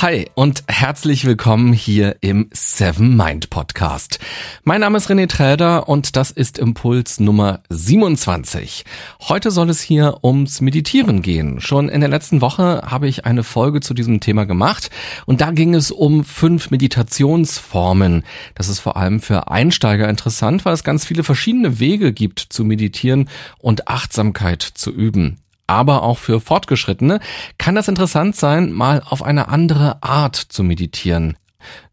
Hi und herzlich willkommen hier im Seven Mind Podcast. Mein Name ist René Träder und das ist Impuls Nummer 27. Heute soll es hier ums Meditieren gehen. Schon in der letzten Woche habe ich eine Folge zu diesem Thema gemacht und da ging es um fünf Meditationsformen. Das ist vor allem für Einsteiger interessant, weil es ganz viele verschiedene Wege gibt zu meditieren und Achtsamkeit zu üben aber auch für Fortgeschrittene kann das interessant sein, mal auf eine andere Art zu meditieren.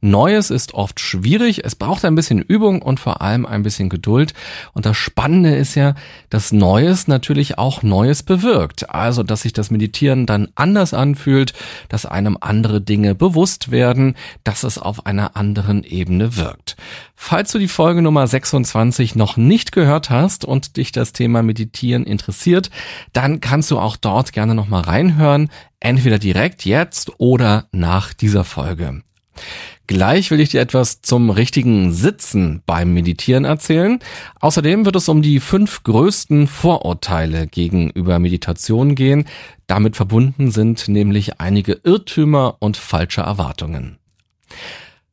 Neues ist oft schwierig, es braucht ein bisschen Übung und vor allem ein bisschen Geduld. Und das Spannende ist ja, dass Neues natürlich auch Neues bewirkt. Also, dass sich das Meditieren dann anders anfühlt, dass einem andere Dinge bewusst werden, dass es auf einer anderen Ebene wirkt. Falls du die Folge Nummer 26 noch nicht gehört hast und dich das Thema Meditieren interessiert, dann kannst du auch dort gerne nochmal reinhören, entweder direkt jetzt oder nach dieser Folge. Gleich will ich dir etwas zum richtigen Sitzen beim Meditieren erzählen. Außerdem wird es um die fünf größten Vorurteile gegenüber Meditation gehen. Damit verbunden sind nämlich einige Irrtümer und falsche Erwartungen.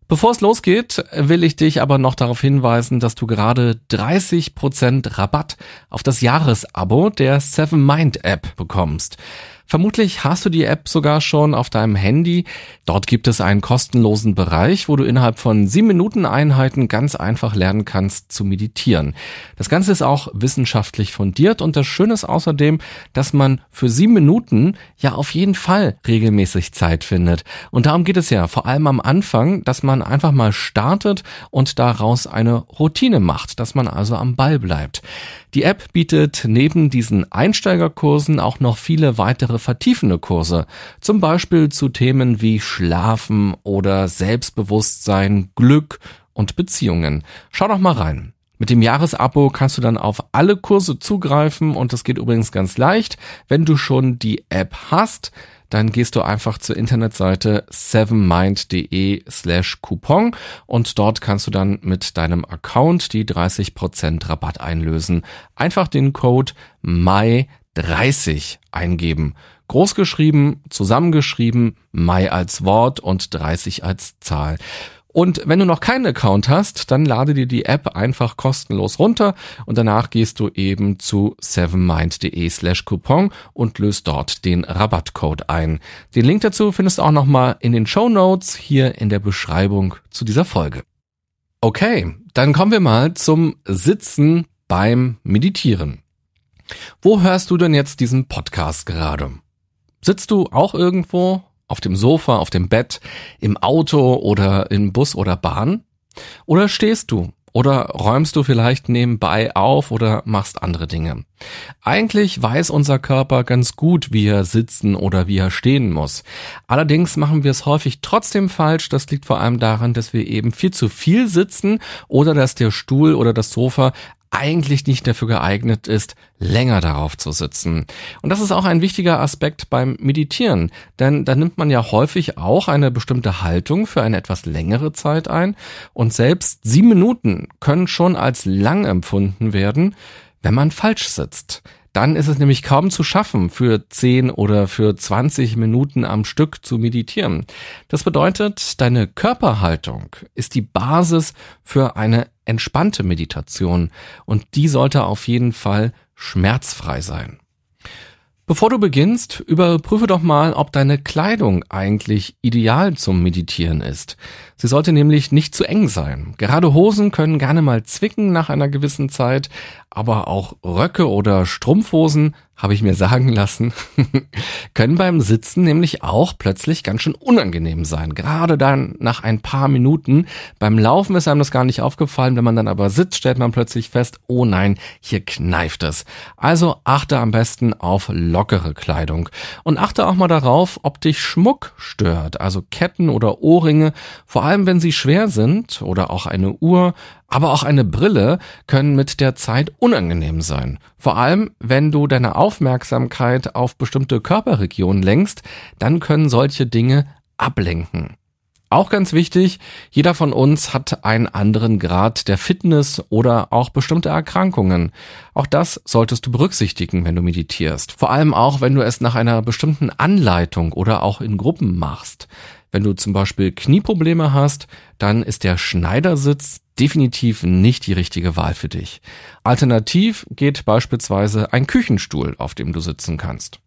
Bevor es losgeht, will ich dich aber noch darauf hinweisen, dass du gerade 30% Rabatt auf das Jahresabo der Seven Mind App bekommst. Vermutlich hast du die App sogar schon auf deinem Handy. Dort gibt es einen kostenlosen Bereich, wo du innerhalb von sieben Minuten Einheiten ganz einfach lernen kannst zu meditieren. Das Ganze ist auch wissenschaftlich fundiert und das Schöne ist außerdem, dass man für sieben Minuten ja auf jeden Fall regelmäßig Zeit findet. Und darum geht es ja vor allem am Anfang, dass man einfach mal startet und daraus eine Routine macht, dass man also am Ball bleibt. Die App bietet neben diesen Einsteigerkursen auch noch viele weitere vertiefende Kurse, zum Beispiel zu Themen wie Schlafen oder Selbstbewusstsein, Glück und Beziehungen. Schau doch mal rein. Mit dem Jahresabo kannst du dann auf alle Kurse zugreifen und das geht übrigens ganz leicht. Wenn du schon die App hast, dann gehst du einfach zur Internetseite sevenmind.de slash Coupon und dort kannst du dann mit deinem Account die 30% Rabatt einlösen. Einfach den Code MAI30 eingeben. Großgeschrieben, zusammengeschrieben, Mai als Wort und 30 als Zahl. Und wenn du noch keinen Account hast, dann lade dir die App einfach kostenlos runter und danach gehst du eben zu sevenmind.de slash Coupon und löst dort den Rabattcode ein. Den Link dazu findest du auch nochmal in den Show Notes hier in der Beschreibung zu dieser Folge. Okay, dann kommen wir mal zum Sitzen beim Meditieren. Wo hörst du denn jetzt diesen Podcast gerade? Sitzt du auch irgendwo auf dem Sofa, auf dem Bett, im Auto oder im Bus oder Bahn? Oder stehst du? Oder räumst du vielleicht nebenbei auf oder machst andere Dinge? Eigentlich weiß unser Körper ganz gut, wie er sitzen oder wie er stehen muss. Allerdings machen wir es häufig trotzdem falsch. Das liegt vor allem daran, dass wir eben viel zu viel sitzen oder dass der Stuhl oder das Sofa eigentlich nicht dafür geeignet ist, länger darauf zu sitzen. Und das ist auch ein wichtiger Aspekt beim Meditieren, denn da nimmt man ja häufig auch eine bestimmte Haltung für eine etwas längere Zeit ein und selbst sieben Minuten können schon als lang empfunden werden, wenn man falsch sitzt. Dann ist es nämlich kaum zu schaffen, für 10 oder für 20 Minuten am Stück zu meditieren. Das bedeutet, deine Körperhaltung ist die Basis für eine entspannte Meditation und die sollte auf jeden Fall schmerzfrei sein. Bevor du beginnst, überprüfe doch mal, ob deine Kleidung eigentlich ideal zum Meditieren ist. Sie sollte nämlich nicht zu eng sein. Gerade Hosen können gerne mal zwicken nach einer gewissen Zeit, aber auch Röcke oder Strumpfhosen habe ich mir sagen lassen, können beim Sitzen nämlich auch plötzlich ganz schön unangenehm sein. Gerade dann nach ein paar Minuten. Beim Laufen ist einem das gar nicht aufgefallen. Wenn man dann aber sitzt, stellt man plötzlich fest, oh nein, hier kneift es. Also achte am besten auf lockere Kleidung. Und achte auch mal darauf, ob dich Schmuck stört. Also Ketten oder Ohrringe. Vor allem, wenn sie schwer sind oder auch eine Uhr aber auch eine Brille können mit der Zeit unangenehm sein. Vor allem, wenn du deine Aufmerksamkeit auf bestimmte Körperregionen lenkst, dann können solche Dinge ablenken. Auch ganz wichtig, jeder von uns hat einen anderen Grad der Fitness oder auch bestimmte Erkrankungen. Auch das solltest du berücksichtigen, wenn du meditierst. Vor allem auch, wenn du es nach einer bestimmten Anleitung oder auch in Gruppen machst. Wenn du zum Beispiel Knieprobleme hast, dann ist der Schneidersitz definitiv nicht die richtige Wahl für dich. Alternativ geht beispielsweise ein Küchenstuhl, auf dem du sitzen kannst.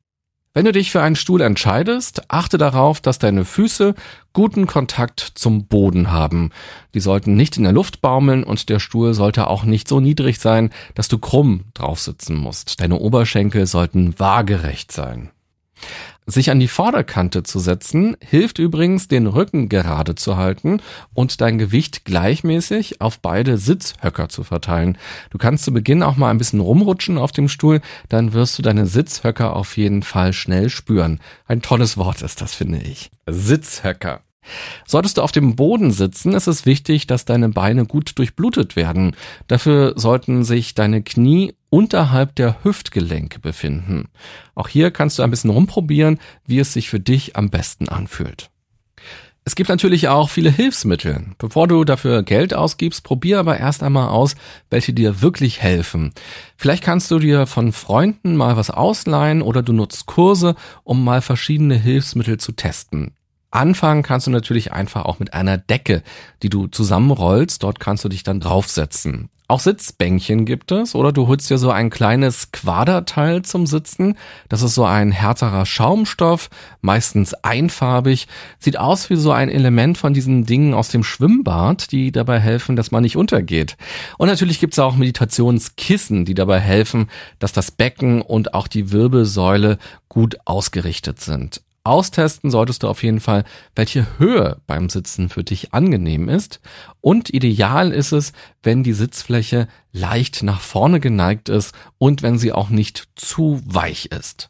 Wenn du dich für einen Stuhl entscheidest, achte darauf, dass deine Füße guten Kontakt zum Boden haben. Die sollten nicht in der Luft baumeln und der Stuhl sollte auch nicht so niedrig sein, dass du krumm drauf sitzen musst. Deine Oberschenkel sollten waagerecht sein. Sich an die Vorderkante zu setzen, hilft übrigens, den Rücken gerade zu halten und dein Gewicht gleichmäßig auf beide Sitzhöcker zu verteilen. Du kannst zu Beginn auch mal ein bisschen rumrutschen auf dem Stuhl, dann wirst du deine Sitzhöcker auf jeden Fall schnell spüren. Ein tolles Wort ist das, finde ich. Sitzhöcker. Solltest du auf dem Boden sitzen, ist es wichtig, dass deine Beine gut durchblutet werden. Dafür sollten sich deine Knie unterhalb der Hüftgelenke befinden. Auch hier kannst du ein bisschen rumprobieren, wie es sich für dich am besten anfühlt. Es gibt natürlich auch viele Hilfsmittel. Bevor du dafür Geld ausgibst, probier aber erst einmal aus, welche dir wirklich helfen. Vielleicht kannst du dir von Freunden mal was ausleihen oder du nutzt Kurse, um mal verschiedene Hilfsmittel zu testen. Anfangen kannst du natürlich einfach auch mit einer Decke, die du zusammenrollst. Dort kannst du dich dann draufsetzen. Auch Sitzbänkchen gibt es oder du holst dir so ein kleines Quaderteil zum Sitzen. Das ist so ein härterer Schaumstoff, meistens einfarbig. Sieht aus wie so ein Element von diesen Dingen aus dem Schwimmbad, die dabei helfen, dass man nicht untergeht. Und natürlich gibt es auch Meditationskissen, die dabei helfen, dass das Becken und auch die Wirbelsäule gut ausgerichtet sind. Austesten solltest du auf jeden Fall, welche Höhe beim Sitzen für dich angenehm ist. Und ideal ist es, wenn die Sitzfläche leicht nach vorne geneigt ist und wenn sie auch nicht zu weich ist.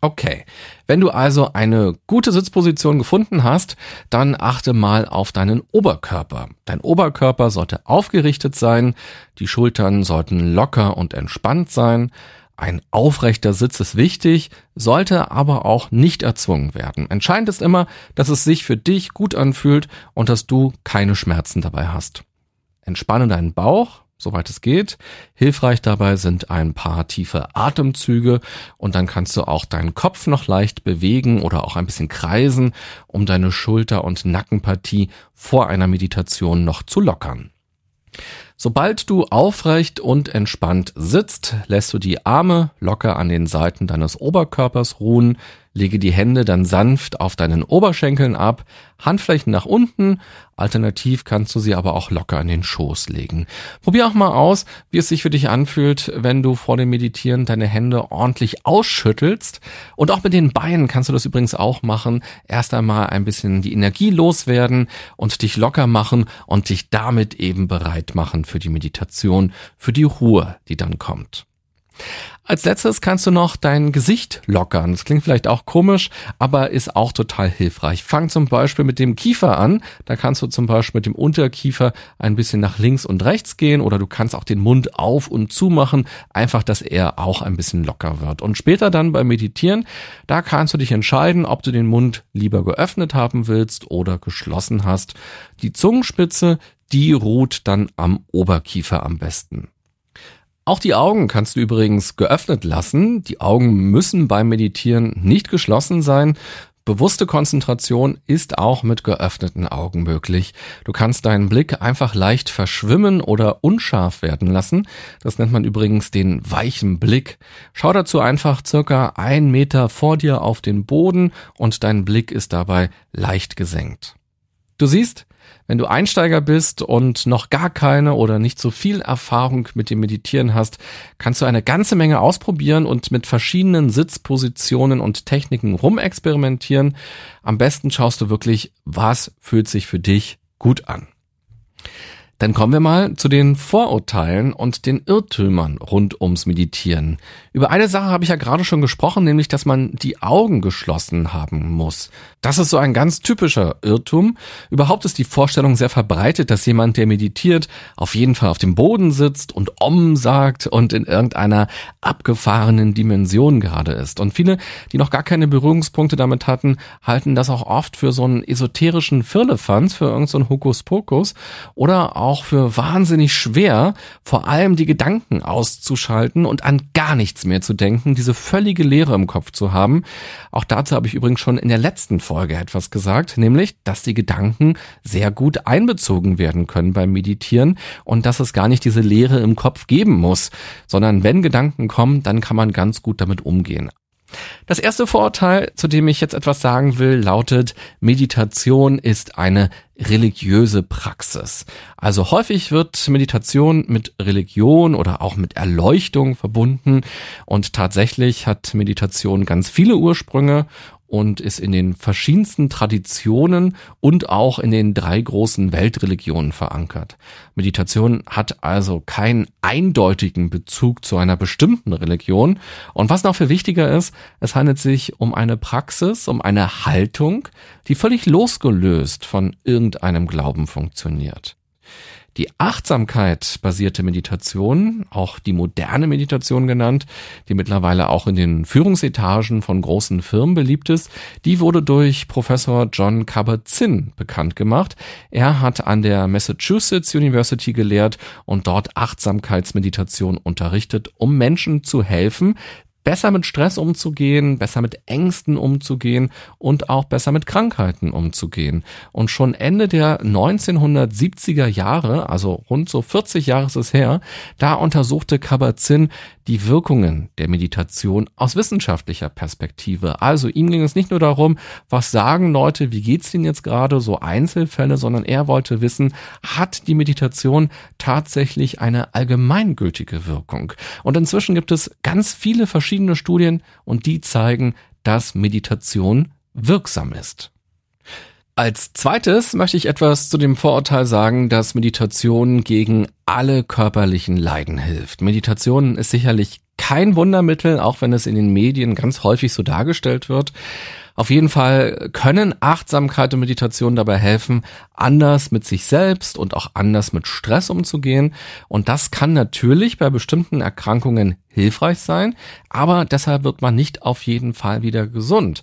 Okay, wenn du also eine gute Sitzposition gefunden hast, dann achte mal auf deinen Oberkörper. Dein Oberkörper sollte aufgerichtet sein, die Schultern sollten locker und entspannt sein, ein aufrechter Sitz ist wichtig, sollte aber auch nicht erzwungen werden. Entscheidend ist immer, dass es sich für dich gut anfühlt und dass du keine Schmerzen dabei hast. Entspanne deinen Bauch, soweit es geht. Hilfreich dabei sind ein paar tiefe Atemzüge und dann kannst du auch deinen Kopf noch leicht bewegen oder auch ein bisschen kreisen, um deine Schulter- und Nackenpartie vor einer Meditation noch zu lockern. Sobald du aufrecht und entspannt sitzt, lässt du die Arme locker an den Seiten deines Oberkörpers ruhen, Lege die Hände dann sanft auf deinen Oberschenkeln ab, Handflächen nach unten, alternativ kannst du sie aber auch locker in den Schoß legen. Probier auch mal aus, wie es sich für dich anfühlt, wenn du vor dem Meditieren deine Hände ordentlich ausschüttelst. Und auch mit den Beinen kannst du das übrigens auch machen. Erst einmal ein bisschen die Energie loswerden und dich locker machen und dich damit eben bereit machen für die Meditation, für die Ruhe, die dann kommt. Als letztes kannst du noch dein Gesicht lockern. Das klingt vielleicht auch komisch, aber ist auch total hilfreich. Fang zum Beispiel mit dem Kiefer an. Da kannst du zum Beispiel mit dem Unterkiefer ein bisschen nach links und rechts gehen oder du kannst auch den Mund auf und zu machen. Einfach, dass er auch ein bisschen locker wird. Und später dann beim Meditieren, da kannst du dich entscheiden, ob du den Mund lieber geöffnet haben willst oder geschlossen hast. Die Zungenspitze, die ruht dann am Oberkiefer am besten. Auch die Augen kannst du übrigens geöffnet lassen. Die Augen müssen beim Meditieren nicht geschlossen sein. Bewusste Konzentration ist auch mit geöffneten Augen möglich. Du kannst deinen Blick einfach leicht verschwimmen oder unscharf werden lassen. Das nennt man übrigens den weichen Blick. Schau dazu einfach circa ein Meter vor dir auf den Boden und dein Blick ist dabei leicht gesenkt. Du siehst, wenn du Einsteiger bist und noch gar keine oder nicht so viel Erfahrung mit dem Meditieren hast, kannst du eine ganze Menge ausprobieren und mit verschiedenen Sitzpositionen und Techniken rumexperimentieren. Am besten schaust du wirklich, was fühlt sich für dich gut an. Dann kommen wir mal zu den Vorurteilen und den Irrtümern rund ums Meditieren. Über eine Sache habe ich ja gerade schon gesprochen, nämlich, dass man die Augen geschlossen haben muss. Das ist so ein ganz typischer Irrtum. Überhaupt ist die Vorstellung sehr verbreitet, dass jemand, der meditiert, auf jeden Fall auf dem Boden sitzt und Om sagt und in irgendeiner abgefahrenen Dimension gerade ist. Und viele, die noch gar keine Berührungspunkte damit hatten, halten das auch oft für so einen esoterischen Firlefanz, für irgendeinen so Hokuspokus oder auch für wahnsinnig schwer, vor allem die Gedanken auszuschalten und an gar nichts mehr zu denken, diese völlige Leere im Kopf zu haben. Auch dazu habe ich übrigens schon in der letzten Folge etwas gesagt, nämlich, dass die Gedanken sehr gut einbezogen werden können beim Meditieren und dass es gar nicht diese Leere im Kopf geben muss, sondern wenn Gedanken kommen, dann kann man ganz gut damit umgehen. Das erste Vorurteil, zu dem ich jetzt etwas sagen will, lautet, Meditation ist eine religiöse Praxis. Also häufig wird Meditation mit Religion oder auch mit Erleuchtung verbunden und tatsächlich hat Meditation ganz viele Ursprünge und ist in den verschiedensten Traditionen und auch in den drei großen Weltreligionen verankert. Meditation hat also keinen eindeutigen Bezug zu einer bestimmten Religion. Und was noch viel wichtiger ist, es handelt sich um eine Praxis, um eine Haltung, die völlig losgelöst von irgendeinem Glauben funktioniert. Die Achtsamkeit basierte Meditation, auch die moderne Meditation genannt, die mittlerweile auch in den Führungsetagen von großen Firmen beliebt ist, die wurde durch Professor John Kabat-Zinn bekannt gemacht. Er hat an der Massachusetts University gelehrt und dort Achtsamkeitsmeditation unterrichtet, um Menschen zu helfen, besser mit Stress umzugehen, besser mit Ängsten umzugehen und auch besser mit Krankheiten umzugehen. Und schon Ende der 1970er Jahre, also rund so 40 Jahre ist es her, da untersuchte Kabat-Zinn die Wirkungen der Meditation aus wissenschaftlicher Perspektive. Also ihm ging es nicht nur darum, was sagen Leute, wie geht's denen jetzt gerade, so Einzelfälle, sondern er wollte wissen, hat die Meditation tatsächlich eine allgemeingültige Wirkung? Und inzwischen gibt es ganz viele verschiedene Studien und die zeigen, dass Meditation wirksam ist. Als zweites möchte ich etwas zu dem Vorurteil sagen, dass Meditation gegen alle körperlichen Leiden hilft. Meditation ist sicherlich kein Wundermittel, auch wenn es in den Medien ganz häufig so dargestellt wird. Auf jeden Fall können Achtsamkeit und Meditation dabei helfen, anders mit sich selbst und auch anders mit Stress umzugehen. Und das kann natürlich bei bestimmten Erkrankungen hilfreich sein, aber deshalb wird man nicht auf jeden Fall wieder gesund.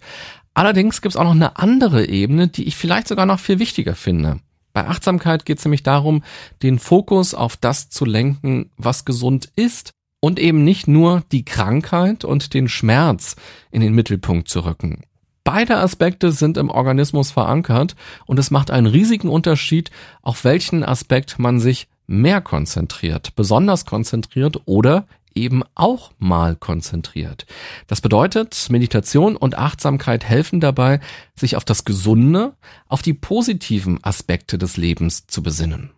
Allerdings gibt es auch noch eine andere Ebene, die ich vielleicht sogar noch viel wichtiger finde. Bei Achtsamkeit geht es nämlich darum, den Fokus auf das zu lenken, was gesund ist und eben nicht nur die Krankheit und den Schmerz in den Mittelpunkt zu rücken. Beide Aspekte sind im Organismus verankert und es macht einen riesigen Unterschied, auf welchen Aspekt man sich mehr konzentriert, besonders konzentriert oder eben auch mal konzentriert. Das bedeutet, Meditation und Achtsamkeit helfen dabei, sich auf das Gesunde, auf die positiven Aspekte des Lebens zu besinnen.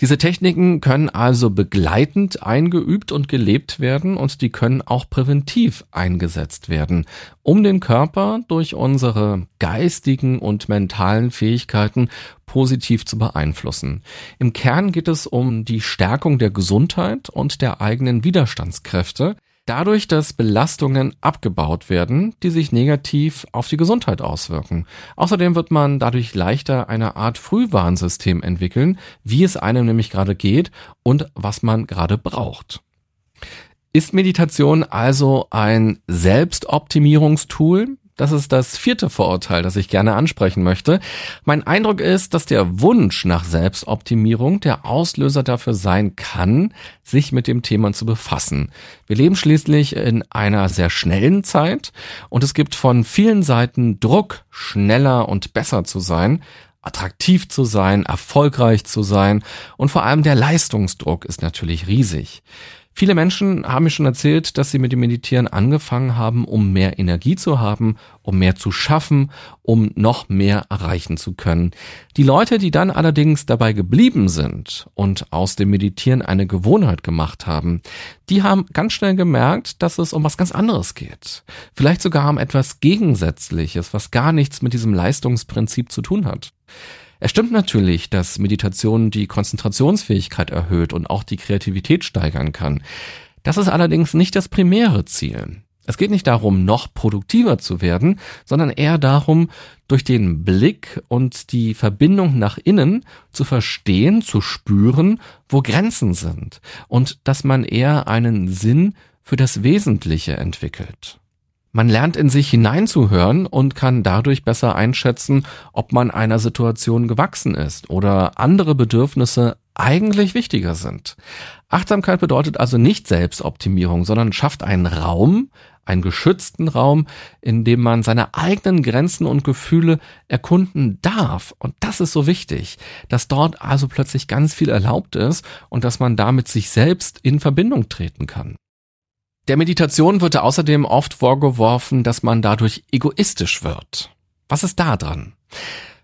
Diese Techniken können also begleitend eingeübt und gelebt werden und die können auch präventiv eingesetzt werden, um den Körper durch unsere geistigen und mentalen Fähigkeiten positiv zu beeinflussen. Im Kern geht es um die Stärkung der Gesundheit und der eigenen Widerstandskräfte, dadurch, dass Belastungen abgebaut werden, die sich negativ auf die Gesundheit auswirken. Außerdem wird man dadurch leichter eine Art Frühwarnsystem entwickeln, wie es einem nämlich gerade geht und was man gerade braucht. Ist Meditation also ein Selbstoptimierungstool? Das ist das vierte Vorurteil, das ich gerne ansprechen möchte. Mein Eindruck ist, dass der Wunsch nach Selbstoptimierung der Auslöser dafür sein kann, sich mit dem Thema zu befassen. Wir leben schließlich in einer sehr schnellen Zeit und es gibt von vielen Seiten Druck, schneller und besser zu sein, attraktiv zu sein, erfolgreich zu sein und vor allem der Leistungsdruck ist natürlich riesig. Viele Menschen haben mir schon erzählt, dass sie mit dem Meditieren angefangen haben, um mehr Energie zu haben, um mehr zu schaffen, um noch mehr erreichen zu können. Die Leute, die dann allerdings dabei geblieben sind und aus dem Meditieren eine Gewohnheit gemacht haben, die haben ganz schnell gemerkt, dass es um was ganz anderes geht. Vielleicht sogar um etwas Gegensätzliches, was gar nichts mit diesem Leistungsprinzip zu tun hat. Es stimmt natürlich, dass Meditation die Konzentrationsfähigkeit erhöht und auch die Kreativität steigern kann. Das ist allerdings nicht das primäre Ziel. Es geht nicht darum, noch produktiver zu werden, sondern eher darum, durch den Blick und die Verbindung nach innen zu verstehen, zu spüren, wo Grenzen sind und dass man eher einen Sinn für das Wesentliche entwickelt. Man lernt in sich hineinzuhören und kann dadurch besser einschätzen, ob man einer Situation gewachsen ist oder andere Bedürfnisse eigentlich wichtiger sind. Achtsamkeit bedeutet also nicht Selbstoptimierung, sondern schafft einen Raum, einen geschützten Raum, in dem man seine eigenen Grenzen und Gefühle erkunden darf. Und das ist so wichtig, dass dort also plötzlich ganz viel erlaubt ist und dass man damit sich selbst in Verbindung treten kann. Der Meditation wird außerdem oft vorgeworfen, dass man dadurch egoistisch wird. Was ist da dran?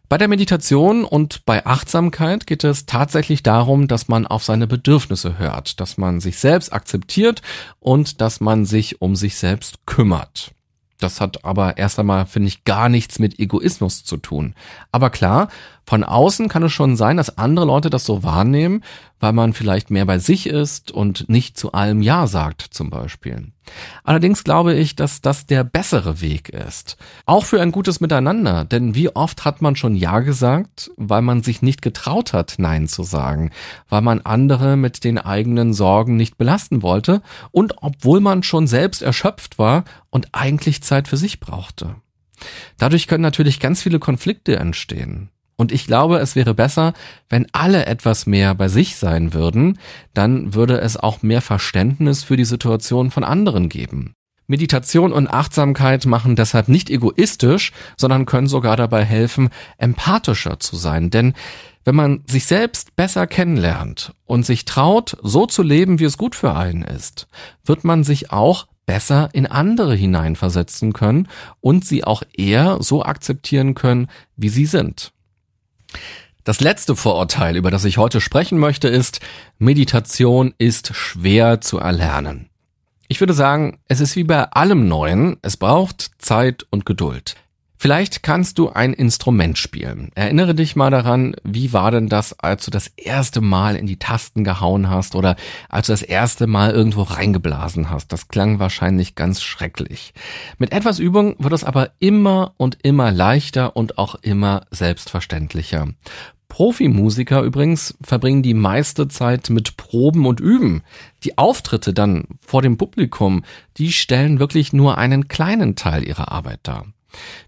Bei der Meditation und bei Achtsamkeit geht es tatsächlich darum, dass man auf seine Bedürfnisse hört, dass man sich selbst akzeptiert und dass man sich um sich selbst kümmert. Das hat aber erst einmal, finde ich, gar nichts mit Egoismus zu tun. Aber klar, von außen kann es schon sein, dass andere Leute das so wahrnehmen, weil man vielleicht mehr bei sich ist und nicht zu allem Ja sagt zum Beispiel. Allerdings glaube ich, dass das der bessere Weg ist. Auch für ein gutes Miteinander, denn wie oft hat man schon Ja gesagt, weil man sich nicht getraut hat, Nein zu sagen, weil man andere mit den eigenen Sorgen nicht belasten wollte und obwohl man schon selbst erschöpft war und eigentlich Zeit für sich brauchte. Dadurch können natürlich ganz viele Konflikte entstehen. Und ich glaube, es wäre besser, wenn alle etwas mehr bei sich sein würden, dann würde es auch mehr Verständnis für die Situation von anderen geben. Meditation und Achtsamkeit machen deshalb nicht egoistisch, sondern können sogar dabei helfen, empathischer zu sein. Denn wenn man sich selbst besser kennenlernt und sich traut, so zu leben, wie es gut für einen ist, wird man sich auch besser in andere hineinversetzen können und sie auch eher so akzeptieren können, wie sie sind. Das letzte Vorurteil, über das ich heute sprechen möchte, ist, Meditation ist schwer zu erlernen. Ich würde sagen, es ist wie bei allem Neuen, es braucht Zeit und Geduld. Vielleicht kannst du ein Instrument spielen. Erinnere dich mal daran, wie war denn das, als du das erste Mal in die Tasten gehauen hast oder als du das erste Mal irgendwo reingeblasen hast. Das klang wahrscheinlich ganz schrecklich. Mit etwas Übung wird es aber immer und immer leichter und auch immer selbstverständlicher. Profimusiker übrigens verbringen die meiste Zeit mit Proben und Üben. Die Auftritte dann vor dem Publikum, die stellen wirklich nur einen kleinen Teil ihrer Arbeit dar.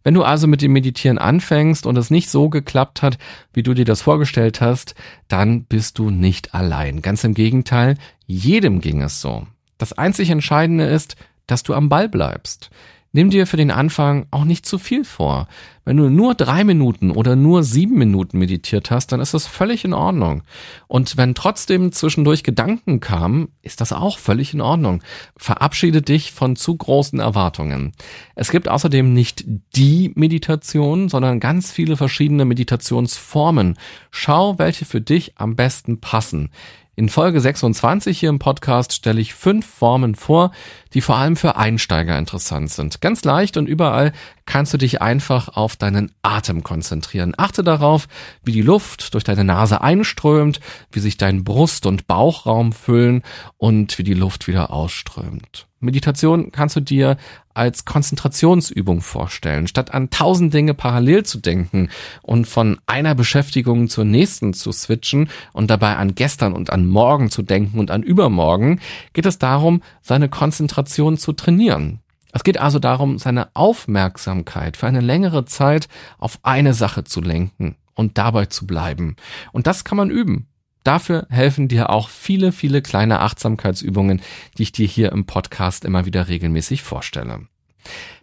Wenn du also mit dem Meditieren anfängst und es nicht so geklappt hat, wie du dir das vorgestellt hast, dann bist du nicht allein. Ganz im Gegenteil, jedem ging es so. Das einzig Entscheidende ist, dass du am Ball bleibst. Nimm dir für den Anfang auch nicht zu viel vor. Wenn du nur drei Minuten oder nur sieben Minuten meditiert hast, dann ist das völlig in Ordnung. Und wenn trotzdem zwischendurch Gedanken kamen, ist das auch völlig in Ordnung. Verabschiede dich von zu großen Erwartungen. Es gibt außerdem nicht die Meditation, sondern ganz viele verschiedene Meditationsformen. Schau, welche für dich am besten passen. In Folge 26 hier im Podcast stelle ich fünf Formen vor, die vor allem für Einsteiger interessant sind. Ganz leicht und überall kannst du dich einfach auf deinen Atem konzentrieren. Achte darauf, wie die Luft durch deine Nase einströmt, wie sich dein Brust- und Bauchraum füllen und wie die Luft wieder ausströmt. Meditation kannst du dir als Konzentrationsübung vorstellen, statt an tausend Dinge parallel zu denken und von einer Beschäftigung zur nächsten zu switchen und dabei an gestern und an morgen zu denken und an übermorgen, geht es darum, seine Konzentration zu trainieren. Es geht also darum, seine Aufmerksamkeit für eine längere Zeit auf eine Sache zu lenken und dabei zu bleiben. Und das kann man üben. Dafür helfen dir auch viele, viele kleine Achtsamkeitsübungen, die ich dir hier im Podcast immer wieder regelmäßig vorstelle.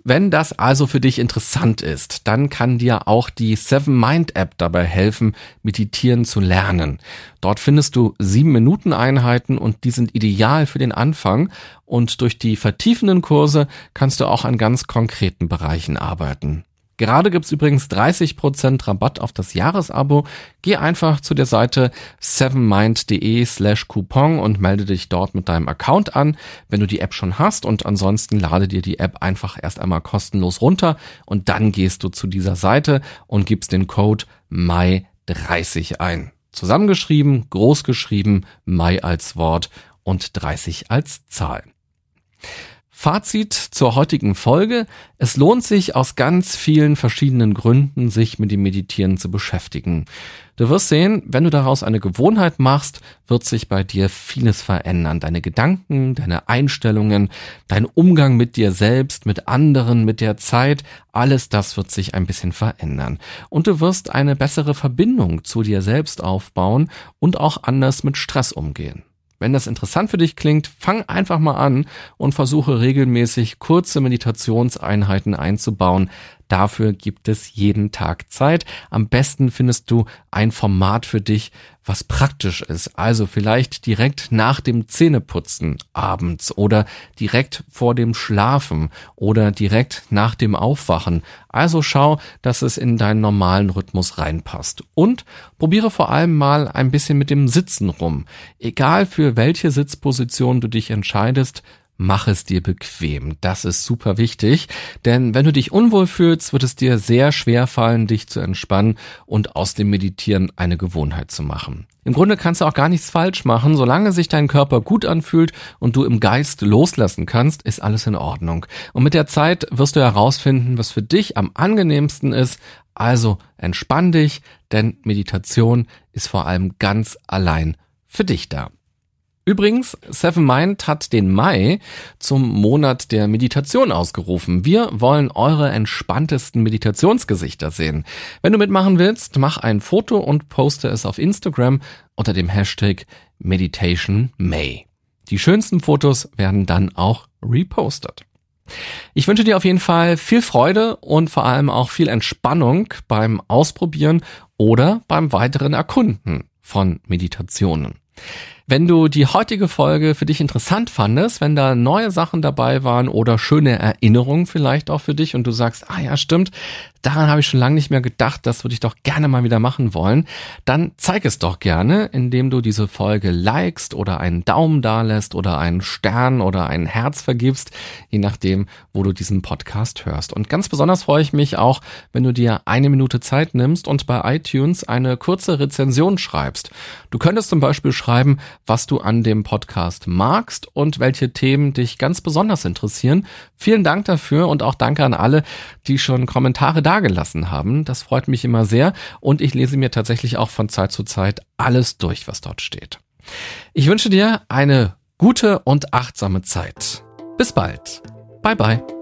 Wenn das also für dich interessant ist, dann kann dir auch die Seven Mind App dabei helfen, meditieren zu lernen. Dort findest du sieben Minuten Einheiten und die sind ideal für den Anfang und durch die vertiefenden Kurse kannst du auch an ganz konkreten Bereichen arbeiten. Gerade gibt's übrigens 30% Rabatt auf das Jahresabo. Geh einfach zu der Seite sevenmind.de slash Coupon und melde dich dort mit deinem Account an, wenn du die App schon hast und ansonsten lade dir die App einfach erst einmal kostenlos runter und dann gehst du zu dieser Seite und gibst den Code my 30 ein. Zusammengeschrieben, großgeschrieben, Mai als Wort und 30 als Zahl. Fazit zur heutigen Folge. Es lohnt sich aus ganz vielen verschiedenen Gründen, sich mit dem Meditieren zu beschäftigen. Du wirst sehen, wenn du daraus eine Gewohnheit machst, wird sich bei dir vieles verändern. Deine Gedanken, deine Einstellungen, dein Umgang mit dir selbst, mit anderen, mit der Zeit, alles das wird sich ein bisschen verändern. Und du wirst eine bessere Verbindung zu dir selbst aufbauen und auch anders mit Stress umgehen. Wenn das interessant für dich klingt, fang einfach mal an und versuche regelmäßig kurze Meditationseinheiten einzubauen. Dafür gibt es jeden Tag Zeit. Am besten findest du ein Format für dich, was praktisch ist. Also vielleicht direkt nach dem Zähneputzen abends oder direkt vor dem Schlafen oder direkt nach dem Aufwachen. Also schau, dass es in deinen normalen Rhythmus reinpasst. Und probiere vor allem mal ein bisschen mit dem Sitzen rum. Egal für welche Sitzposition du dich entscheidest, mach es dir bequem. Das ist super wichtig, denn wenn du dich unwohl fühlst, wird es dir sehr schwer fallen, dich zu entspannen und aus dem Meditieren eine Gewohnheit zu machen. Im Grunde kannst du auch gar nichts falsch machen, solange sich dein Körper gut anfühlt und du im Geist loslassen kannst, ist alles in Ordnung. Und mit der Zeit wirst du herausfinden, was für dich am angenehmsten ist. Also entspann dich, denn Meditation ist vor allem ganz allein für dich da. Übrigens, Seven Mind hat den Mai zum Monat der Meditation ausgerufen. Wir wollen eure entspanntesten Meditationsgesichter sehen. Wenn du mitmachen willst, mach ein Foto und poste es auf Instagram unter dem Hashtag Meditation May. Die schönsten Fotos werden dann auch repostet. Ich wünsche dir auf jeden Fall viel Freude und vor allem auch viel Entspannung beim Ausprobieren oder beim weiteren Erkunden von Meditationen. Wenn du die heutige Folge für dich interessant fandest, wenn da neue Sachen dabei waren oder schöne Erinnerungen vielleicht auch für dich und du sagst, ah ja, stimmt, daran habe ich schon lange nicht mehr gedacht, das würde ich doch gerne mal wieder machen wollen, dann zeig es doch gerne, indem du diese Folge likest oder einen Daumen dalässt oder einen Stern oder ein Herz vergibst, je nachdem, wo du diesen Podcast hörst. Und ganz besonders freue ich mich auch, wenn du dir eine Minute Zeit nimmst und bei iTunes eine kurze Rezension schreibst. Du könntest zum Beispiel schreiben, was du an dem Podcast magst und welche Themen dich ganz besonders interessieren. Vielen Dank dafür und auch danke an alle, die schon Kommentare dagelassen haben. Das freut mich immer sehr und ich lese mir tatsächlich auch von Zeit zu Zeit alles durch, was dort steht. Ich wünsche dir eine gute und achtsame Zeit. Bis bald. Bye bye.